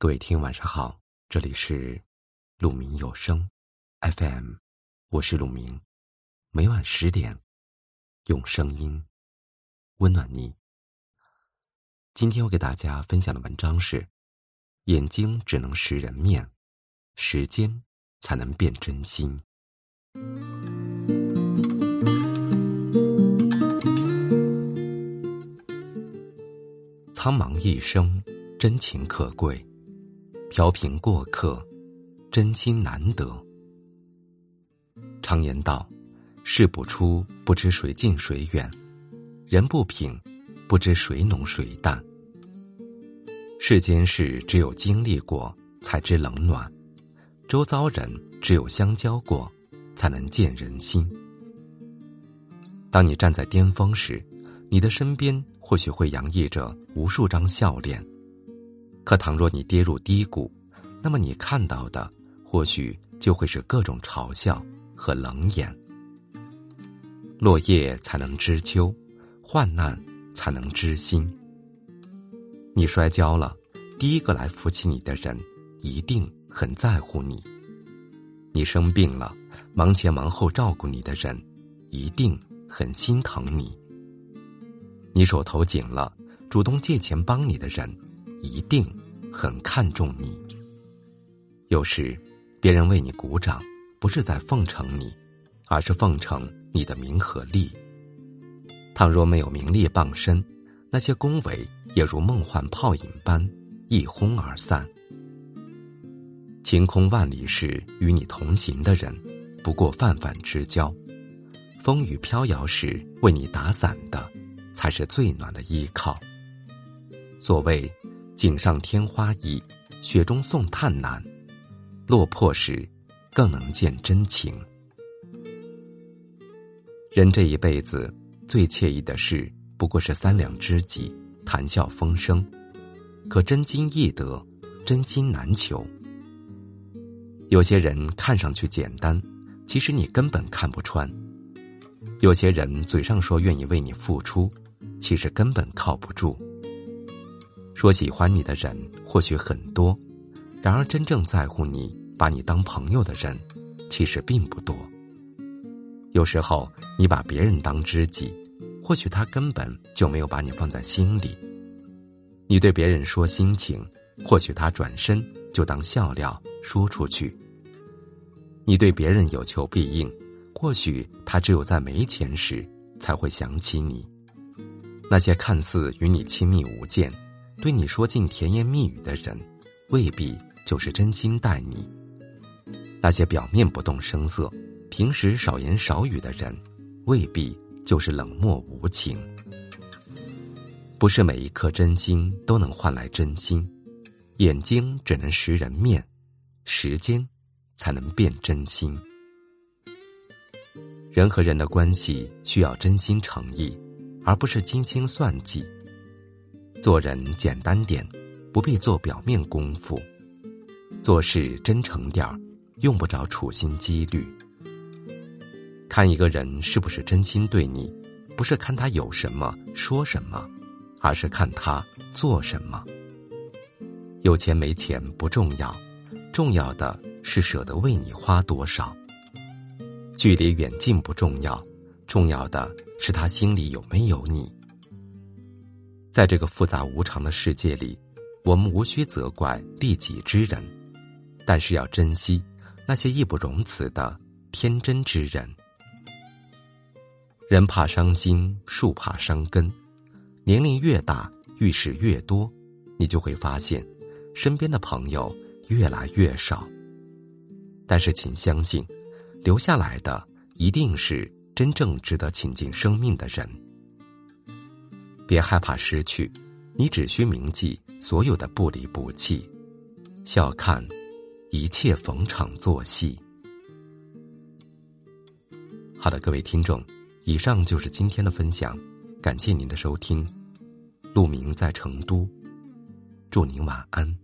各位听，晚上好，这里是鲁明有声 FM，我是鲁明，每晚十点用声音温暖你。今天我给大家分享的文章是：眼睛只能识人面，时间才能辨真心。苍茫一生，真情可贵。飘萍过客，真心难得。常言道：“事不出，不知谁近谁远；人不品，不知谁浓谁淡。”世间事只有经历过，才知冷暖；周遭人只有相交过，才能见人心。当你站在巅峰时，你的身边或许会洋溢着无数张笑脸。可倘若你跌入低谷，那么你看到的或许就会是各种嘲笑和冷眼。落叶才能知秋，患难才能知心。你摔跤了，第一个来扶起你的人一定很在乎你；你生病了，忙前忙后照顾你的人一定很心疼你；你手头紧了，主动借钱帮你的人。一定很看重你。有时，别人为你鼓掌，不是在奉承你，而是奉承你的名和利。倘若没有名利傍身，那些恭维也如梦幻泡影般一哄而散。晴空万里时与你同行的人，不过泛泛之交；风雨飘摇时为你打伞的，才是最暖的依靠。所谓。锦上添花易，雪中送炭难。落魄时，更能见真情。人这一辈子最惬意的事，不过是三两知己谈笑风生。可真金易得，真心难求。有些人看上去简单，其实你根本看不穿；有些人嘴上说愿意为你付出，其实根本靠不住。说喜欢你的人或许很多，然而真正在乎你、把你当朋友的人，其实并不多。有时候你把别人当知己，或许他根本就没有把你放在心里。你对别人说心情，或许他转身就当笑料说出去。你对别人有求必应，或许他只有在没钱时才会想起你。那些看似与你亲密无间。对你说尽甜言蜜语的人，未必就是真心待你；那些表面不动声色、平时少言少语的人，未必就是冷漠无情。不是每一颗真心都能换来真心，眼睛只能识人面，时间才能辨真心。人和人的关系需要真心诚意，而不是精心算计。做人简单点，不必做表面功夫；做事真诚点儿，用不着处心积虑。看一个人是不是真心对你，不是看他有什么说什么，而是看他做什么。有钱没钱不重要，重要的是舍得为你花多少。距离远近不重要，重要的是他心里有没有你。在这个复杂无常的世界里，我们无需责怪利己之人，但是要珍惜那些义不容辞的天真之人。人怕伤心，树怕伤根。年龄越大，遇事越多，你就会发现，身边的朋友越来越少。但是，请相信，留下来的一定是真正值得倾尽生命的人。别害怕失去，你只需铭记所有的不离不弃，笑看一切逢场作戏。好的，各位听众，以上就是今天的分享，感谢您的收听。陆明在成都，祝您晚安。